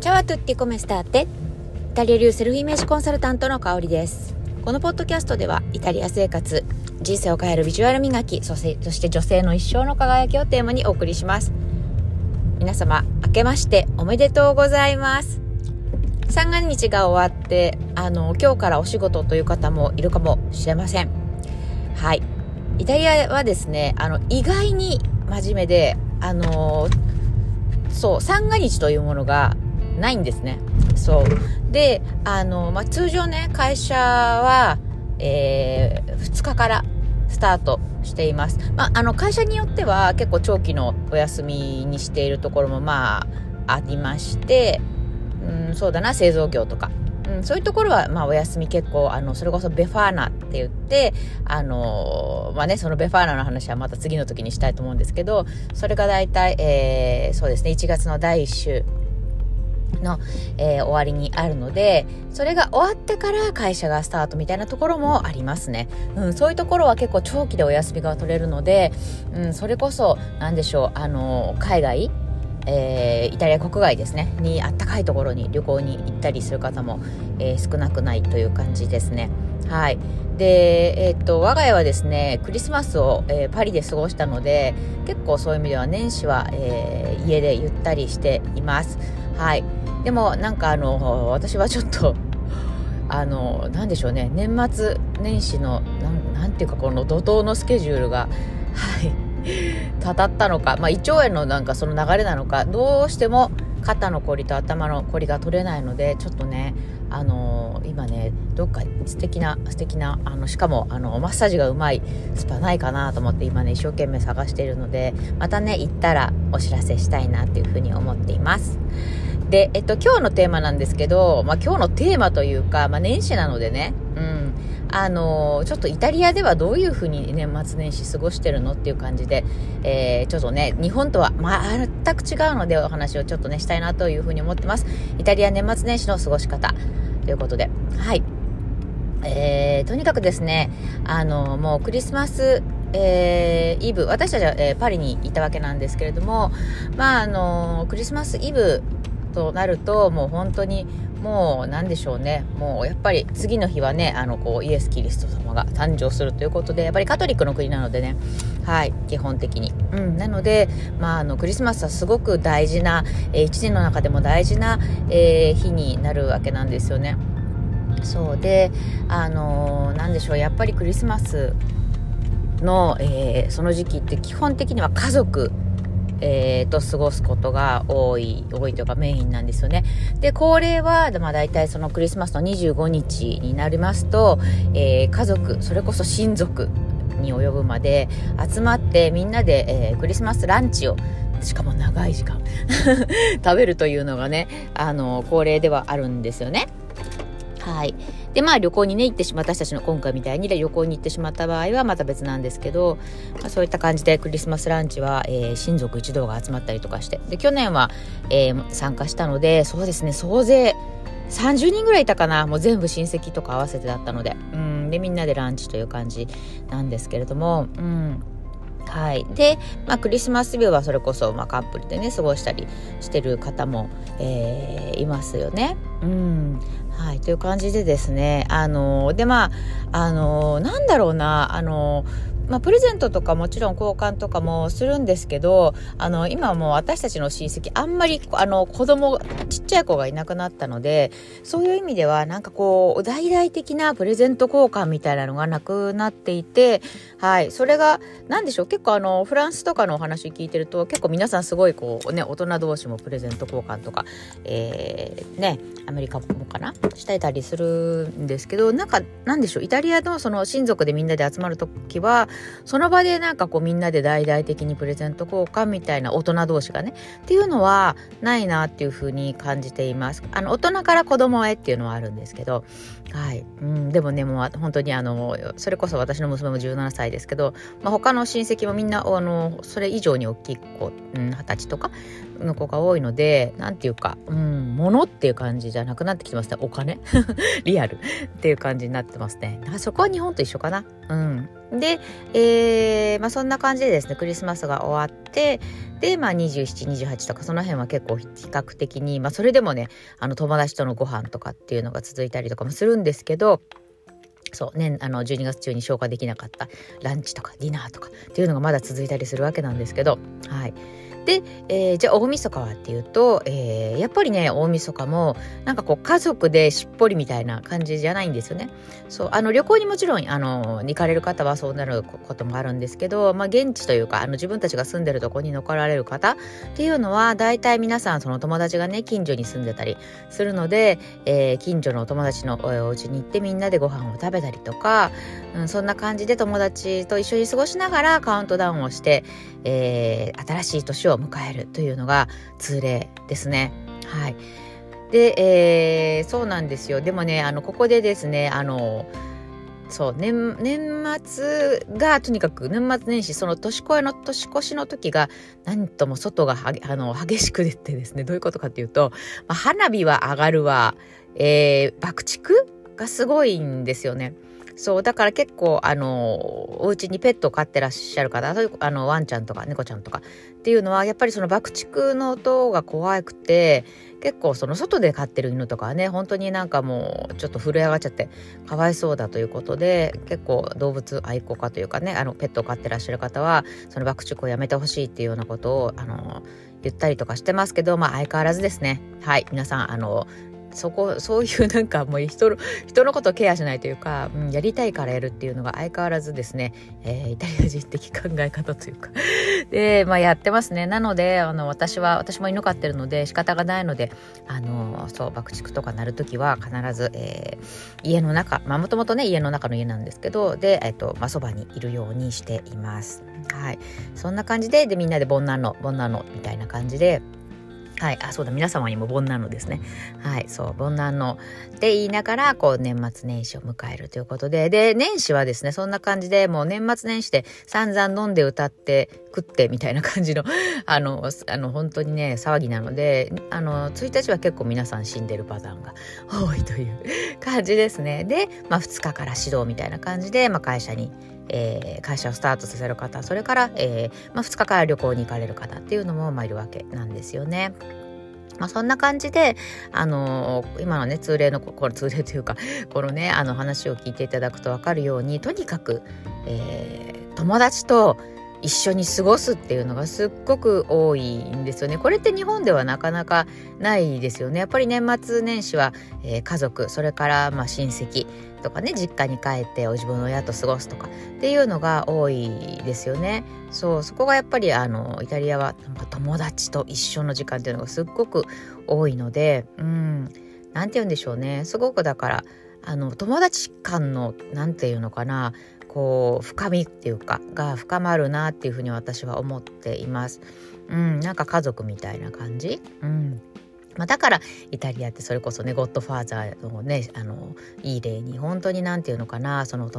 チャワトゥッティコメスターテ。イタリア流セルフイメージコンサルタントの香りです。このポッドキャストではイタリア生活人生を変えるビジュアル磨きそして女性の一生の輝きをテーマにお送りします。皆様明けましておめでとうございます。三が日が終わってあの今日からお仕事という方もいるかもしれません。はい。イタリアはですねあの意外に真面目であのそう三が日というものがないんですね。そう。で、あの、まあ、通常ね、会社は、えー、2日からスタートしています。まあ、あの、会社によっては結構長期のお休みにしているところもまあ、ありまして、うん、そうだな、製造業とか。うん、そういうところは、まあ、お休み結構、あの、それこそベファーナって言って、あの、まあね、そのベファーナの話はまた次の時にしたいと思うんですけど、それが大体、えー、そうですね、1月の第1週の、えー、終わりにあるので、それが終わってから会社がスタートみたいなところもありますね。うん、そういうところは結構長期でお休みが取れるので、うん、それこそ、なんでしょう、あの、海外、えー、イタリア国外ですね、にあったかいところに旅行に行ったりする方も、えー、少なくないという感じですね。はい。で、えー、っと、我が家はですね、クリスマスを、えー、パリで過ごしたので、結構そういう意味では年始は、え、家でゆったりしています。はい。でもなんかあの私はちょっと あのなんでしょうね。年末年始のなんていうかこの怒涛のスケジュールがはい たたったのか、まあ、胃腸炎のなんかその流れなのか。どうしても肩のこりと頭のこりが取れないのでちょっとねあの今ねどっか素敵な素敵なあのしかもあのマッサージがうまいスパないかなと思って今ね一生懸命探しているのでまたね行ったらお知らせしたいなっていうふうに思っています。で、えっと、今日のテーマなんですけど、まあ、今日のテーマというか、まあ、年始なのでね、うん、あの、ちょっとイタリアではどういうふうに年末年始過ごしてるのっていう感じで、えー、ちょっとね、日本とは全く違うのでお話をちょっとね、したいなというふうに思ってます。イタリア年末年始の過ごし方ということで、はい。えー、とにかくですね、あのもうクリスマスえー、イブ私たちは、えー、パリにいたわけなんですけれども、まああのクリスマスイブとなるともう本当にもう何でしょうね。もうやっぱり次の日はねあのこうイエス・キリスト様が誕生するということでやっぱりカトリックの国なのでね。はい基本的に、うん、なので、まあ、あのクリスマスはすごく大事な、えー、1年の中でも大事な、えー、日になるわけなんですよね。そうであのー、何でしょうやっぱりクリスマスの、えー、その時期って基本的には家族えー、と過ごすことが多い、多いというかメインなんですよね。で、恒例は、まあ大体そのクリスマスの25日になりますと、えー、家族、それこそ親族に及ぶまで集まってみんなで、えー、クリスマスランチをしかも長い時間 食べるというのがね、あの、恒例ではあるんですよね。はい。で、まあ旅行にね、行ってしま私たちの今回みたいに旅行に行ってしまった場合はまた別なんですけど、まあ、そういった感じでクリスマスランチは、えー、親族一同が集まったりとかして、で、去年は、えー、参加したので、そうですね、総勢30人ぐらいいたかな、もう全部親戚とか合わせてだったので、うん、で、みんなでランチという感じなんですけれども、うん。はい、で、まあ、クリスマス日はそれこそ、まあ、カップルでね過ごしたりしてる方も、えー、いますよね。うん、はい、という感じでですね、あので、まあ、あのなんだろうな、あのまあ、プレゼントとかもちろん交換とかもするんですけど、あの、今もう私たちの親戚、あんまり、あの、子供、ちっちゃい子がいなくなったので、そういう意味では、なんかこう、大々的なプレゼント交換みたいなのがなくなっていて、はい、それが、なんでしょう、結構あの、フランスとかのお話聞いてると、結構皆さんすごいこう、ね、大人同士もプレゼント交換とか、えー、ね、アメリカもかなしてたりするんですけど、なんか、なんでしょう、イタリアのその親族でみんなで集まるときは、その場でなんかこうみんなで大々的にプレゼント交換みたいな大人同士がねっていうのはないなっていうふうに感じています。あの大人から子供へっていうのはあるんですけどはい、うん、でもねもう本当にあのそれこそ私の娘も17歳ですけど、まあ、他の親戚もみんなあのそれ以上に大きい子、うん、20歳とかの子が多いので何て言うかうん物っていう感じじゃなくなってきてますね。お金。リアル。っていう感じになってますね。そこは日本と一緒かな。うん。で、えーまあ、そんな感じでですねクリスマスが終わってで、まあ、2728とかその辺は結構比較的に、まあ、それでもねあの友達とのご飯とかっていうのが続いたりとかもするんですけどそうね、あの12月中に消化できなかったランチとかディナーとかっていうのがまだ続いたりするわけなんですけど、はい、で、えー、じゃあ大晦日はっていうと、えー、やっぱりね大晦日もなんかこう家族でしっぽりみたいな感じじゃないんですよね。そうあの旅行にもちろんあの行かれる方はそうなることもあるんですけど、まあ、現地というかあの自分たちが住んでるとこに残られる方っていうのは大体皆さんその友達がね近所に住んでたりするので、えー、近所のお友達のお家に行ってみんなでご飯を食べたりとか、うん、そんな感じで友達と一緒に過ごしながらカウントダウンをして、えー、新しい年を迎えるというのが通例ですね。はい。で、えー、そうなんですよ。でもね、あの、ここでですね、あの、そう年年末がとにかく年末年始その年越えの年越しの時が何とも外があの激しく出てですねどういうことかっていうと、まあ、花火は上がるわ、えー、爆竹がすごいんですよね。そうだから結構あのお家にペットを飼ってらっしゃる方あのワンちゃんとか猫ちゃんとかっていうのはやっぱりその爆竹の音が怖くて結構その外で飼ってる犬とかはね本当になんかもうちょっと震え上がっちゃってかわいそうだということで結構動物愛好家というかねあのペットを飼ってらっしゃる方はその爆竹をやめてほしいっていうようなことをあの言ったりとかしてますけどまあ相変わらずですね。はい皆さんあのそこそういう なんかもう人の人のことをケアしないというか、うん、やりたいからやるっていうのが相変わらずですね、えー、イタリア人的考え方というか。で、まあ、やってますね。なのであの私は私も犬飼ってるので仕方がないのであのそう爆竹とか鳴る時は必ず、えー、家の中まあもともとね家の中の家なんですけどで、えっとまあ、そばにいるようにしています。はい、そんな感じででみんなでボンナのボンナのみたいな感じではい、あそうだ。皆様にも煩難のですね。はい。そう。煩難のって言いながらこう年末年始を迎えるということで。で年始はですねそんな感じでもう年末年始で散々飲んで歌って食ってみたいな感じの あのあの本当にね騒ぎなのであの1日は結構皆さん死んでるパターンが 多いという 感じですねで、まあ、2日から指導みたいな感じで、まあ、会社にえー、会社をスタートさせる方それから、えーまあ、2日から旅行に行かれる方っていうのも、まあ、いるわけなんですよね。まあ、そんな感じで、あのー、今のね通例のこれ通例というかこのねあの話を聞いていただくと分かるようにとにかく、えー、友達と一緒に過ごすっていうのがすっごく多いんですよね。これって日本ではなかなかないですよね。やっぱり年末年始は、えー、家族それからまあ親戚とかね実家に帰ってお自分の親と過ごすとかっていうのが多いですよね。そうそこがやっぱりあのイタリアは友達と一緒の時間っていうのがすっごく多いのでうん何て言うんでしょうねすごくだからあの友達間の何て言うのかなこう深みっていうかが深まるなっていうふうに私は思っています。うん、なんか家族みたいな感じ？うんまあ、だからイタリアってそれこそねゴッドファーザーのねあのいい例に本当に何て言うのかなその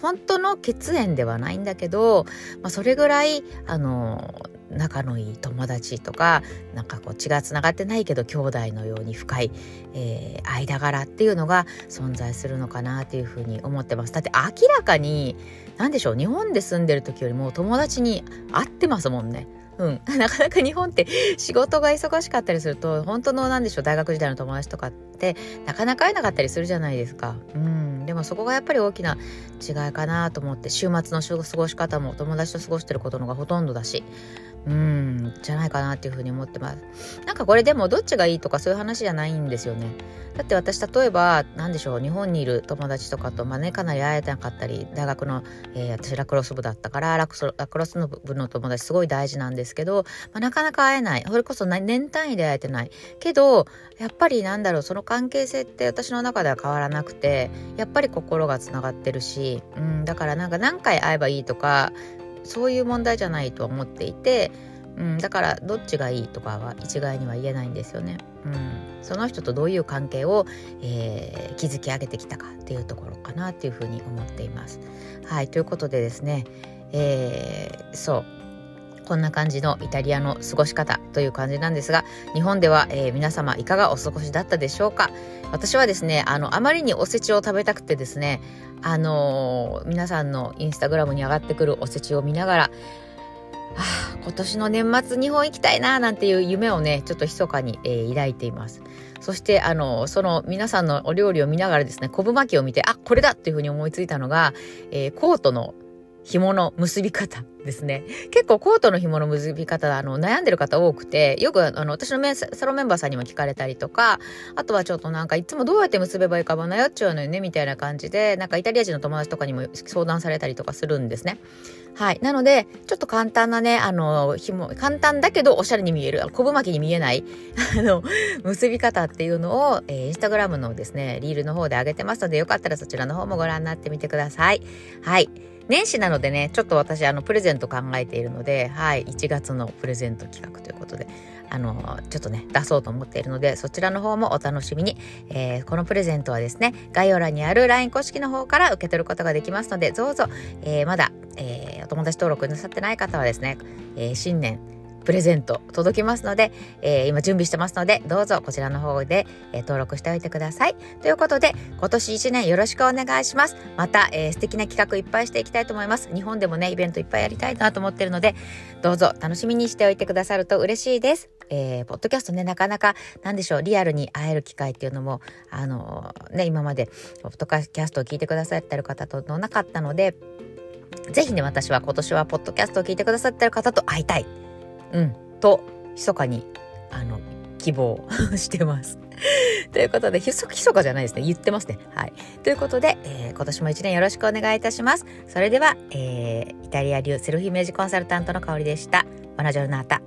本当の血縁ではないんだけど、まあ、それぐらいあの仲のいい友達とかなんかこう血がつながってないけど兄弟のように深い、えー、間柄っていうのが存在するのかなっていうふうに思ってますだって明らかに何でしょう日本で住んでる時よりも友達に会ってますもんね。うん、なかなか日本って仕事が忙しかったりすると本当の何でしょう大学時代の友達とかってなかなか会えなかったりするじゃないですか。うんでもそこがやっぱり大きな違いかなと思って週末の過ごし方も友達と過ごしてることのがほとんどだしうんじゃないかなっていうふうに思ってます。なんかこれでもどっちがいいとかそういう話じゃないんですよね。だって私例えば何でしょう日本にいる友達とかと、まあね、かなり会えてなかったり大学の、えー、私ラクロス部だったからラクラクロスの部の友達すごい大事なんですけど、まあ、なかなか会えない。それこそ年単位で会えてない。けどやっぱりなんだろうその関係性って私の中では変わらなくてやっぱり心がつながってるし、うん、だからなんか何回会えばいいとかそういう問題じゃないと思っていて、うん、だからどっちがいいとかは一概には言えないんですよね。うん、その人とどういう関係を、えー、築き上げてきたかっていうところかなっていうふうに思っています。はいということでですね、えー、そうこんな感じのイタリアの過ごし方という感じなんですが、日本では、えー、皆様いかがお過ごしだったでしょうか？私はですね、あの、あまりにおせちを食べたくてですね、あのー、皆さんのインスタグラムに上がってくるおせちを見ながら、はあ、今年の年末日本行きたいななんていう夢をね、ちょっと密かに、えー、抱いています。そして、あの、その皆さんのお料理を見ながらですね、昆布巻きを見て、あ、これだっていうふうに思いついたのが、えー、コートの紐の結び方ですね。結構コートの紐の結び方、あの、悩んでる方多くて、よく、あの、私のメサロンメンバーさんにも聞かれたりとか、あとはちょっとなんか、いつもどうやって結べばいいか迷っちゃうのよね、みたいな感じで、なんかイタリア人の友達とかにも相談されたりとかするんですね。はい。なので、ちょっと簡単なね、あの、紐、簡単だけどおしゃれに見える、昆布巻きに見えない、あの、結び方っていうのを、えー、インスタグラムのですね、リールの方で上げてますので、よかったらそちらの方もご覧になってみてください。はい。年始なのでね、ちょっと私、あの、プレゼント考えているので、はい、1月のプレゼント企画ということで、あの、ちょっとね、出そうと思っているので、そちらの方もお楽しみに。えー、このプレゼントはですね、概要欄にある LINE 公式の方から受け取ることができますので、どうぞ、えー、まだ、えー、お友達登録なさってない方はですね、え、新年、プレゼント届きますので、えー、今準備してますので、どうぞこちらの方で、えー、登録しておいてください。ということで、今年1年よろしくお願いします。また、えー、素敵な企画いっぱいしていきたいと思います。日本でもね、イベントいっぱいやりたいなと思ってるので、どうぞ楽しみにしておいてくださると嬉しいです。えー、ポッドキャストね、なかなか、なんでしょう、リアルに会える機会っていうのも、あのー、ね、今まで、ポッドキャストを聞いてくださってる方とのなかったので、ぜひね、私は今年はポッドキャストを聞いてくださってる方と会いたい。うん。と、密かに、あの、希望してます。ということで、ひそ、ひそかじゃないですね。言ってますね。はい。ということで、えー、今年も一年よろしくお願いいたします。それでは、えー、イタリア流セルフイメージコンサルタントの香りでした。バナジョルナータ。